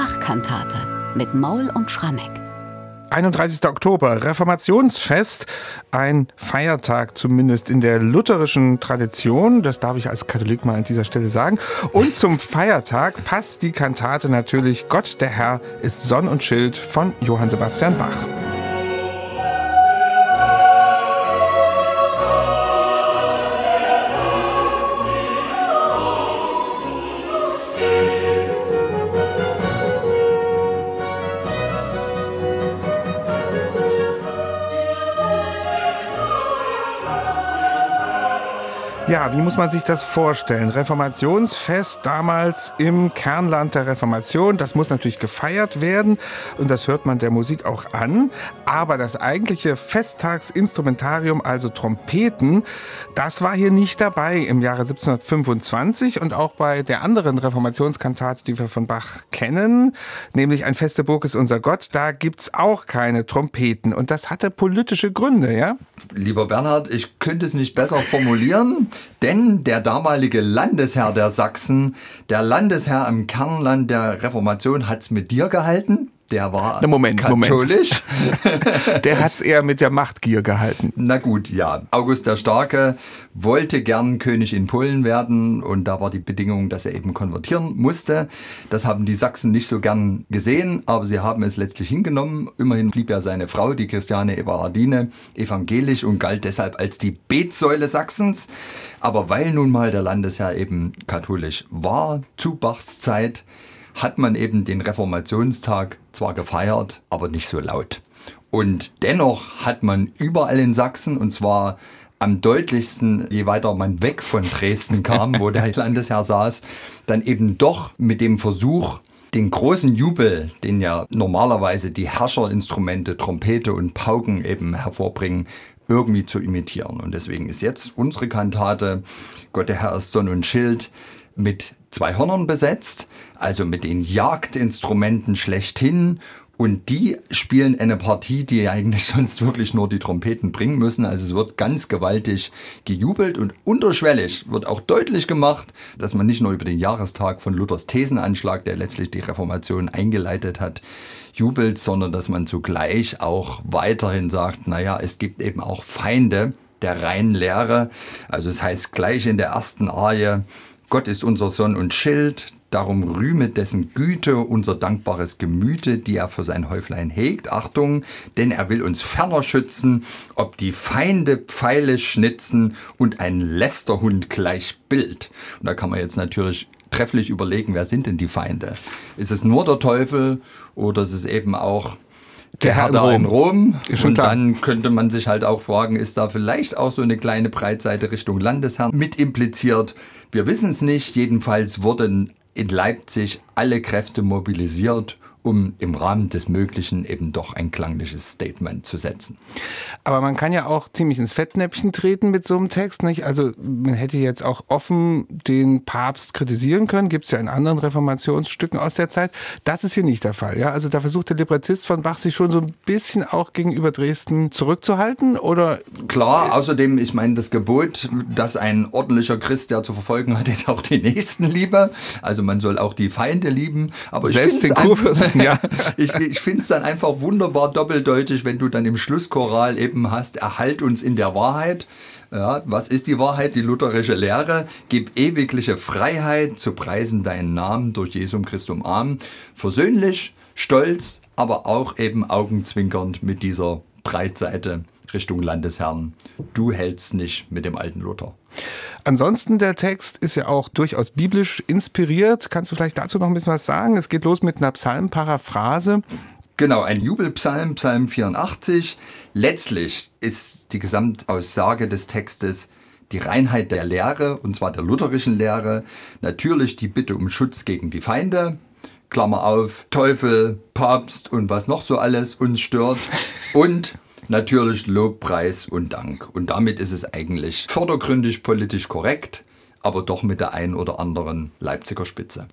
Bach-Kantate mit Maul und Schrammeck. 31. Oktober, Reformationsfest, ein Feiertag zumindest in der lutherischen Tradition, das darf ich als Katholik mal an dieser Stelle sagen. Und zum Feiertag passt die Kantate natürlich Gott der Herr ist Sonn und Schild von Johann Sebastian Bach. Ja, wie muss man sich das vorstellen? Reformationsfest damals im Kernland der Reformation. Das muss natürlich gefeiert werden und das hört man der Musik auch an. Aber das eigentliche Festtagsinstrumentarium, also Trompeten, das war hier nicht dabei im Jahre 1725 und auch bei der anderen Reformationskantate, die wir von Bach kennen, nämlich Ein feste Burg ist unser Gott, da gibt's auch keine Trompeten und das hatte politische Gründe, ja? Lieber Bernhard, ich könnte es nicht besser formulieren. Denn der damalige Landesherr der Sachsen, der Landesherr im Kernland der Reformation, hat's mit dir gehalten der war Na Moment, katholisch. Moment. der hat's eher mit der Machtgier gehalten. Na gut, ja. August der Starke wollte gern König in Polen werden und da war die Bedingung, dass er eben konvertieren musste. Das haben die Sachsen nicht so gern gesehen, aber sie haben es letztlich hingenommen. Immerhin blieb ja seine Frau, die Christiane Everardine, evangelisch und galt deshalb als die Betsäule Sachsens. Aber weil nun mal der Landesherr eben katholisch war zu Bachs Zeit, hat man eben den Reformationstag zwar gefeiert, aber nicht so laut. Und dennoch hat man überall in Sachsen, und zwar am deutlichsten, je weiter man weg von Dresden kam, wo der Landesherr saß, dann eben doch mit dem Versuch, den großen Jubel, den ja normalerweise die Herrscherinstrumente, Trompete und Pauken eben hervorbringen, irgendwie zu imitieren. Und deswegen ist jetzt unsere Kantate Gott der Herr ist Sonn und Schild mit zwei Hörnern besetzt, also mit den Jagdinstrumenten schlechthin. Und die spielen eine Partie, die eigentlich sonst wirklich nur die Trompeten bringen müssen. Also es wird ganz gewaltig gejubelt und unterschwellig wird auch deutlich gemacht, dass man nicht nur über den Jahrestag von Luthers Thesenanschlag, der letztlich die Reformation eingeleitet hat, jubelt, sondern dass man zugleich auch weiterhin sagt, naja, es gibt eben auch Feinde der reinen Lehre. Also es heißt gleich in der ersten Arie, Gott ist unser Sonn und Schild, darum rühmet dessen Güte unser dankbares Gemüte, die er für sein Häuflein hegt. Achtung, denn er will uns ferner schützen, ob die Feinde Pfeile schnitzen und ein Lästerhund gleich Bild. Und da kann man jetzt natürlich trefflich überlegen, wer sind denn die Feinde? Ist es nur der Teufel oder ist es eben auch der Herr da in Rom. und klar. dann könnte man sich halt auch fragen, ist da vielleicht auch so eine kleine Breitseite Richtung Landesherrn mit impliziert? Wir wissen es nicht. Jedenfalls wurden in Leipzig alle Kräfte mobilisiert, um im Rahmen des Möglichen eben doch ein klangliches Statement zu setzen. Aber man kann ja auch ziemlich ins Fettnäpfchen treten mit so einem Text, nicht? Also man hätte jetzt auch offen den Papst kritisieren können, gibt es ja in anderen Reformationsstücken aus der Zeit. Das ist hier nicht der Fall, ja? Also da versucht der Librettist von Bach sich schon so ein bisschen auch gegenüber Dresden zurückzuhalten, oder? Klar, außerdem, ich meine, das Gebot, dass ein ordentlicher Christ, der zu verfolgen hat, ist auch die Nächstenliebe. Also man soll auch die Feinde lieben. Aber Selbst den Kurfürsten ja. ich ich finde es dann einfach wunderbar doppeldeutig, wenn du dann im Schlusschoral eben hast, erhalt uns in der Wahrheit. Ja, was ist die Wahrheit? Die lutherische Lehre. Gib ewigliche Freiheit zu preisen deinen Namen durch Jesum Christum Arm. Versöhnlich, stolz, aber auch eben augenzwinkernd mit dieser Breitseite Richtung Landesherrn. Du hältst nicht mit dem alten Luther. Ansonsten der Text ist ja auch durchaus biblisch inspiriert. Kannst du vielleicht dazu noch ein bisschen was sagen? Es geht los mit einer Psalmparaphrase. Genau, ein Jubelpsalm, Psalm 84. Letztlich ist die Gesamtaussage des Textes die Reinheit der Lehre, und zwar der lutherischen Lehre, natürlich die Bitte um Schutz gegen die Feinde, Klammer auf, Teufel, Papst und was noch so alles uns stört, und natürlich Lob, Preis und Dank. Und damit ist es eigentlich vordergründig politisch korrekt, aber doch mit der ein oder anderen Leipziger Spitze.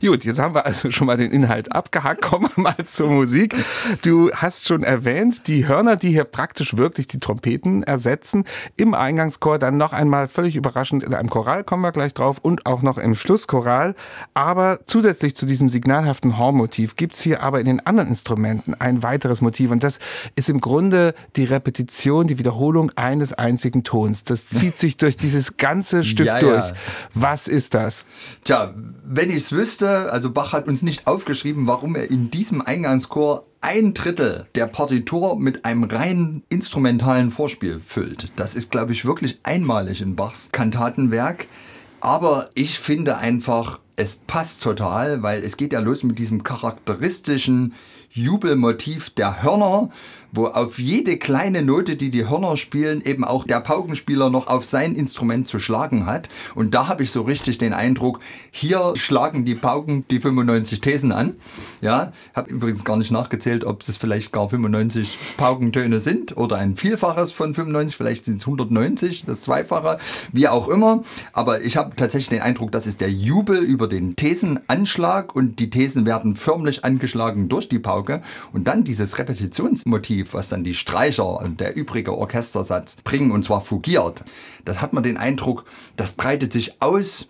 Gut, jetzt haben wir also schon mal den Inhalt abgehakt. Kommen wir mal zur Musik. Du hast schon erwähnt, die Hörner, die hier praktisch wirklich die Trompeten ersetzen, im Eingangschor dann noch einmal völlig überraschend in einem Choral, kommen wir gleich drauf, und auch noch im Schlusschoral. Aber zusätzlich zu diesem signalhaften Hornmotiv gibt's hier aber in den anderen Instrumenten ein weiteres Motiv. Und das ist im Grunde die Repetition, die Wiederholung eines einzigen Tons. Das zieht sich durch dieses ganze Stück Ja, ja. Durch. Was ist das? Tja, wenn ich es wüsste, also Bach hat uns nicht aufgeschrieben, warum er in diesem Eingangschor ein Drittel der Partitur mit einem rein instrumentalen Vorspiel füllt. Das ist, glaube ich, wirklich einmalig in Bachs Kantatenwerk. Aber ich finde einfach, es passt total, weil es geht ja los mit diesem charakteristischen Jubelmotiv der Hörner, wo auf jede kleine Note, die die Hörner spielen, eben auch der Paukenspieler noch auf sein Instrument zu schlagen hat. Und da habe ich so richtig den Eindruck, hier schlagen die Pauken die 95 Thesen an. Ja, habe übrigens gar nicht nachgezählt, ob es vielleicht gar 95 Paukentöne sind oder ein Vielfaches von 95, vielleicht sind es 190, das Zweifache, wie auch immer. Aber ich habe tatsächlich den Eindruck, das ist der Jubel über den Thesenanschlag und die Thesen werden förmlich angeschlagen durch die Pauke. Und dann dieses Repetitionsmotiv, was dann die Streicher und der übrige Orchestersatz bringen, und zwar fugiert. Das hat man den Eindruck, das breitet sich aus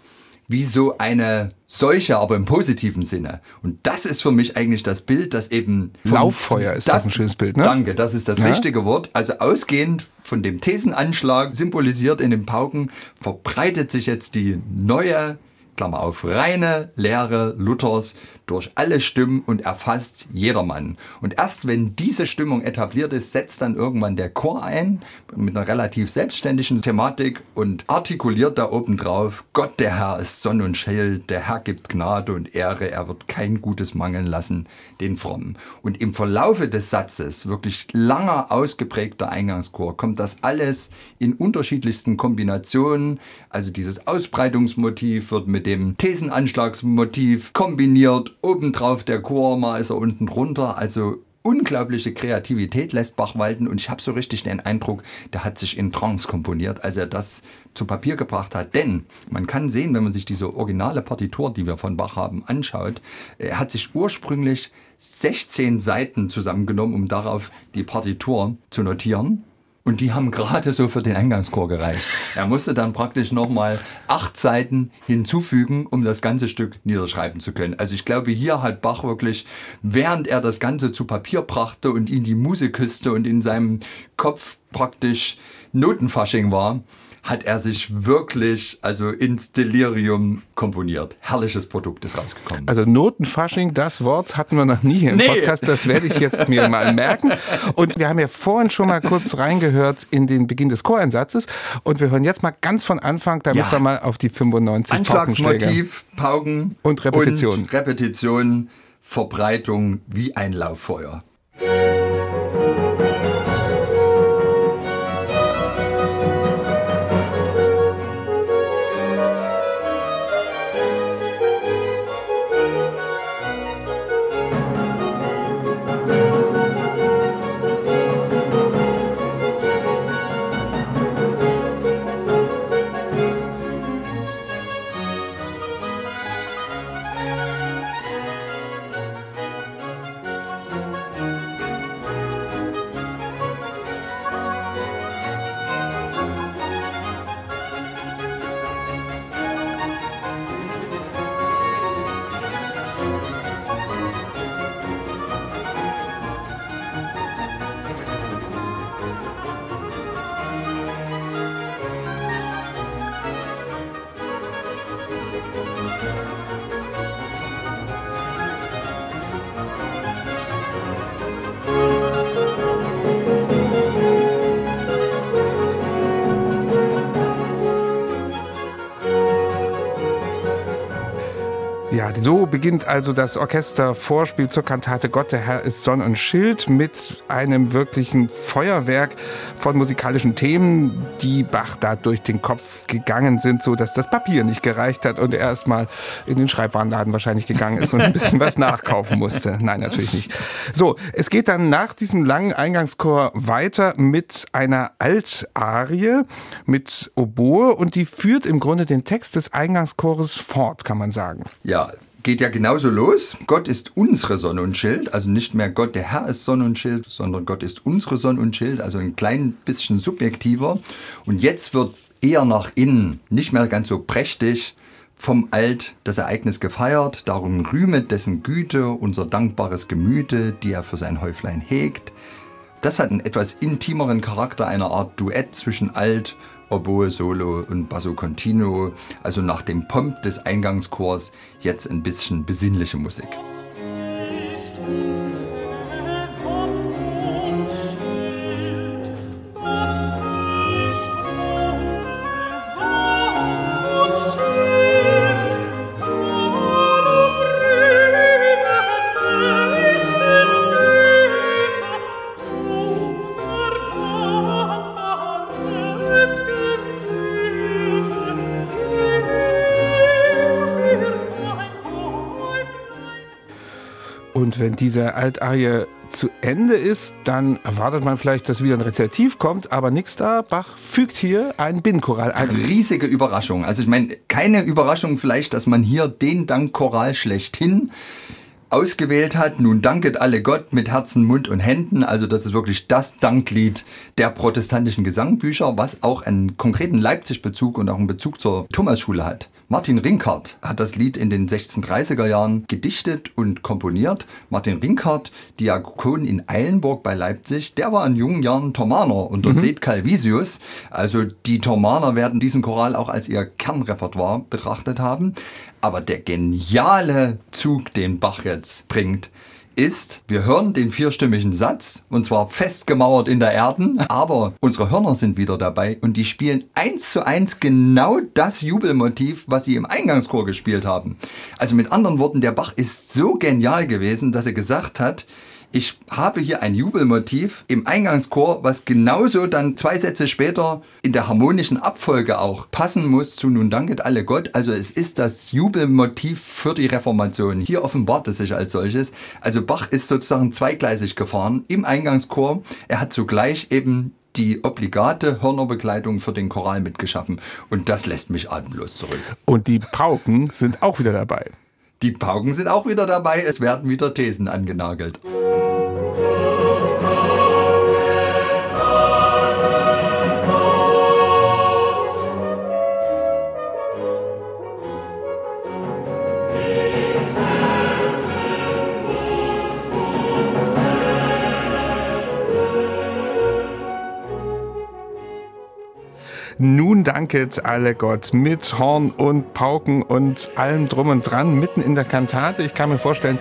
wie so eine Seuche, aber im positiven Sinne. Und das ist für mich eigentlich das Bild, das eben... Lauffeuer ist das ein schönes Bild, ne? Danke, das ist das Ja. richtige Wort. Also ausgehend von dem Thesenanschlag, symbolisiert in den Pauken, verbreitet sich jetzt die neue, Klammer auf, reine Lehre Luthers durch alle Stimmen und erfasst jedermann. Und erst wenn diese Stimmung etabliert ist, setzt dann irgendwann der Chor ein mit einer relativ selbstständigen Thematik und artikuliert da oben drauf, Gott der Herr ist Sonn und Schild, der Herr gibt Gnade und Ehre, er wird kein Gutes mangeln lassen, den Frommen. Und im Verlaufe des Satzes, wirklich langer ausgeprägter Eingangschor, kommt das alles in unterschiedlichsten Kombinationen. Also dieses Ausbreitungsmotiv wird mit dem Thesenanschlagsmotiv kombiniert, obendrauf der Chor, mal ist er unten drunter. Also unglaubliche Kreativität lässt Bach walten und ich habe so richtig den Eindruck, der hat sich in Trance komponiert, als er das zu Papier gebracht hat. Denn man kann sehen, wenn man sich diese originale Partitur, die wir von Bach haben, anschaut, er hat sich ursprünglich 16 Seiten zusammengenommen, um darauf die Partitur zu notieren. Und die haben gerade so für den Eingangschor gereicht. Er musste dann praktisch nochmal acht Seiten hinzufügen, um das ganze Stück niederschreiben zu können. Also ich glaube, hier hat Bach wirklich, während er das Ganze zu Papier brachte und in die Muse küsste und in seinem Kopf praktisch Notenfasching war, hat er sich wirklich also ins Delirium komponiert. Herrliches Produkt ist rausgekommen. Also Notenfasching, das Wort hatten wir noch nie hier im Nee. Podcast. Das werde ich jetzt mir mal merken. Und wir haben ja vorhin schon mal kurz reingehört in den Beginn des Choreinsatzes. Und wir hören jetzt mal ganz von Anfang, damit Ja. wir mal auf die 95 Paukenschläge. Anschlagsmotiv, Pauken Und Repetition. Und Repetition, Verbreitung wie ein Lauffeuer. Ja, so beginnt also das Orchestervorspiel zur Kantate Gott, der Herr ist Sonn und Schild mit einem wirklichen Feuerwerk von musikalischen Themen, die Bach da durch den Kopf gegangen sind, so dass das Papier nicht gereicht hat und er erstmal in den Schreibwarenladen wahrscheinlich gegangen ist und ein bisschen was nachkaufen musste. Nein, natürlich nicht. So, es geht dann nach diesem langen Eingangschor weiter mit einer Altarie mit Oboe und die führt im Grunde den Text des Eingangschores fort, kann man sagen. Ja, geht ja genauso los. Gott ist unsere Sonne und Schild, also nicht mehr Gott, der Herr ist Sonne und Schild, sondern Gott ist unsere Sonne und Schild, also ein klein bisschen subjektiver. Und jetzt wird eher nach innen, nicht mehr ganz so prächtig, vom Alt das Ereignis gefeiert, darum rühmet dessen Güte, unser dankbares Gemüte, die er für sein Häuflein hegt. Das hat einen etwas intimeren Charakter, einer Art Duett zwischen Alt Oboe Solo und Basso Continuo, also nach dem Pomp des Eingangschors jetzt ein bisschen besinnliche Musik. Und wenn diese Altarie zu Ende ist, dann erwartet man vielleicht, dass wieder ein Rezitativ kommt, aber nichts da. Bach fügt hier einen Binnenchoral ein. Riesige Überraschung. Also ich meine, keine Überraschung vielleicht, dass man hier den Dankchoral schlechthin ausgewählt hat. Nun danket alle Gott mit Herzen, Mund und Händen. Also das ist wirklich das Danklied der protestantischen Gesangbücher, was auch einen konkreten Leipzig-Bezug und auch einen Bezug zur Thomasschule hat. Martin Rinkart hat das Lied in den 1630er Jahren gedichtet und komponiert. Martin Rinkart, Diakon in Eilenburg bei Leipzig, der war in jungen Jahren Thomaner unter mhm. Seth Calvisius. Also die Thomaner werden diesen Choral auch als ihr Kernrepertoire betrachtet haben. Aber der geniale Zug, den Bach jetzt bringt, ist, wir hören den vierstimmigen Satz und zwar festgemauert in der Erden, aber unsere Hörner sind wieder dabei und die spielen eins zu eins genau das Jubelmotiv, was sie im Eingangschor gespielt haben. Also mit anderen Worten, der Bach ist so genial gewesen, dass er gesagt hat, ich habe hier ein Jubelmotiv im Eingangschor, was genauso dann zwei Sätze später in der harmonischen Abfolge auch passen muss zu Nun danket alle Gott. Also es ist das Jubelmotiv für die Reformation. Hier offenbart es sich als solches. Also Bach ist sozusagen zweigleisig gefahren im Eingangschor. Er hat zugleich eben die obligate Hörnerbegleitung für den Choral mitgeschaffen. Und das lässt mich atemlos zurück. Und die Pauken sind auch wieder dabei. Die Pauken sind auch wieder dabei. Es werden wieder Thesen angenagelt. Nun danket alle Gott mit Horn und Pauken und allem drum und dran mitten in der Kantate. Ich kann mir vorstellen,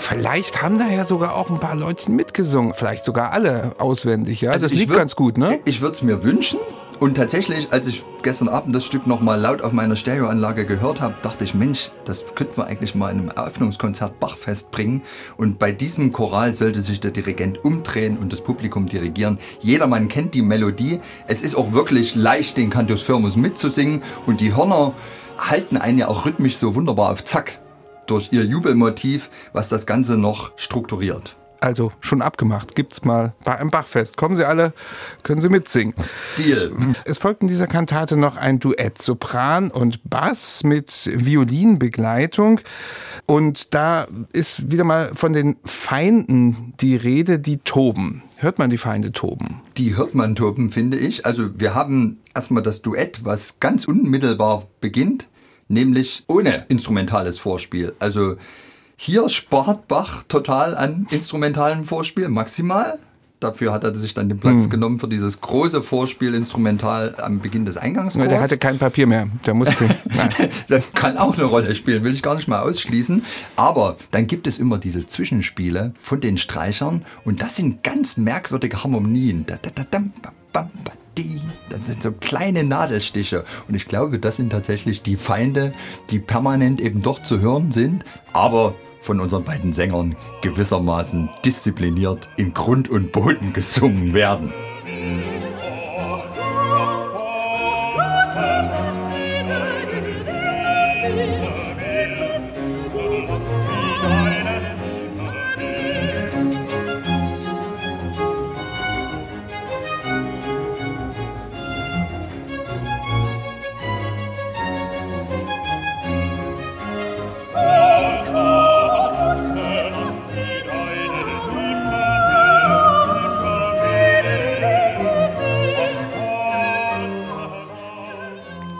Vielleicht haben da ja sogar auch ein paar Leute mitgesungen, vielleicht sogar alle auswendig, ja. Also das liegt ganz gut, ne? Ich würde es mir wünschen. Und tatsächlich, als ich gestern Abend das Stück nochmal laut auf meiner Stereoanlage gehört habe, dachte ich, Mensch, das könnten wir eigentlich mal in einem Eröffnungskonzert Bachfest bringen. Und bei diesem Choral sollte sich der Dirigent umdrehen und das Publikum dirigieren. Jedermann kennt die Melodie. Es ist auch wirklich leicht, den Cantus Firmus mitzusingen. Und die Hörner halten einen ja auch rhythmisch so wunderbar auf Zack durch ihr Jubelmotiv, was das Ganze noch strukturiert. Also schon abgemacht. Gibt's mal bei einem Bachfest. Kommen Sie alle, können Sie mitsingen. Deal. Es folgt in dieser Kantate noch ein Duett Sopran und Bass mit Violinbegleitung. Und da ist wieder mal von den Feinden die Rede, die toben. Hört man die Feinde toben? Die hört man toben, finde ich. Also wir haben erstmal das Duett, was ganz unmittelbar beginnt nämlich ohne instrumentales Vorspiel. Also hier spart Bach total an instrumentalem Vorspiel, maximal. Dafür hat er sich dann den Platz hm. genommen für dieses große Vorspiel instrumental am Beginn des Eingangschors. Ja, der hatte kein Papier mehr. Der musste. das kann auch eine Rolle spielen, will ich gar nicht mal ausschließen. Aber dann gibt es immer diese Zwischenspiele von den Streichern und das sind ganz merkwürdige Harmonien. Das sind so kleine Nadelstiche. Und ich glaube, das sind tatsächlich die Feinde, die permanent eben dort zu hören sind, aber von unseren beiden Sängern gewissermaßen diszipliniert in Grund und Boden gesungen werden.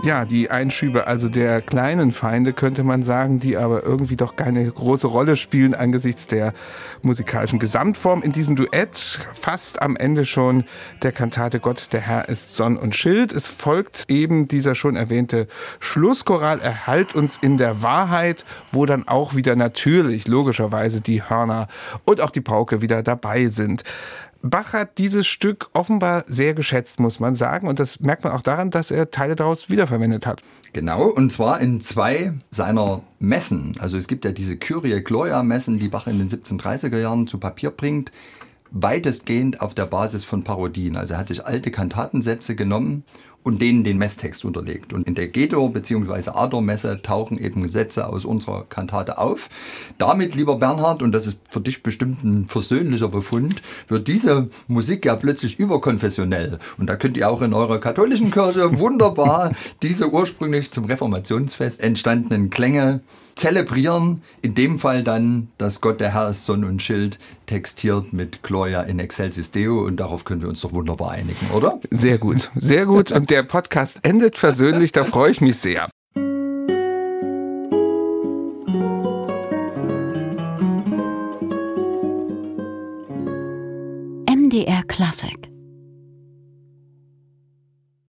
Ja, die Einschübe also der kleinen Feinde könnte man sagen, die aber irgendwie doch keine große Rolle spielen angesichts der musikalischen Gesamtform in diesem Duett. Fast am Ende schon der Kantate Gott, der Herr ist Sonn und Schild. Es folgt eben dieser schon erwähnte Schlusschoral, erhalt uns in der Wahrheit, wo dann auch wieder natürlich, logischerweise die Hörner und auch die Pauke wieder dabei sind. Bach hat dieses Stück offenbar sehr geschätzt, muss man sagen. Und das merkt man auch daran, dass er Teile daraus wiederverwendet hat. Genau, und zwar in zwei seiner Messen. Also es gibt ja diese Kyrie Gloria Messen, die Bach in den 1730er Jahren zu Papier bringt. Weitestgehend auf der Basis von Parodien. Also er hat sich alte Kantatensätze genommen und denen den Messtext unterlegt. Und in der Gedor bzw. Ador-Messe tauchen eben Sätze aus unserer Kantate auf. Damit, lieber Bernhard, und das ist für dich bestimmt ein versöhnlicher Befund, wird diese Musik ja plötzlich überkonfessionell. Und da könnt ihr auch in eurer katholischen Kirche wunderbar diese ursprünglich zum Reformationsfest entstandenen Klänge zelebrieren. In dem Fall dann, dass Gott der Herr ist Sonn und Schild, textiert mit Gloria in Excelsis Deo. Und darauf können wir uns doch wunderbar einigen, oder? Sehr gut, sehr gut. Und der Podcast endet versöhnlich, da freue ich mich sehr. MDR Classic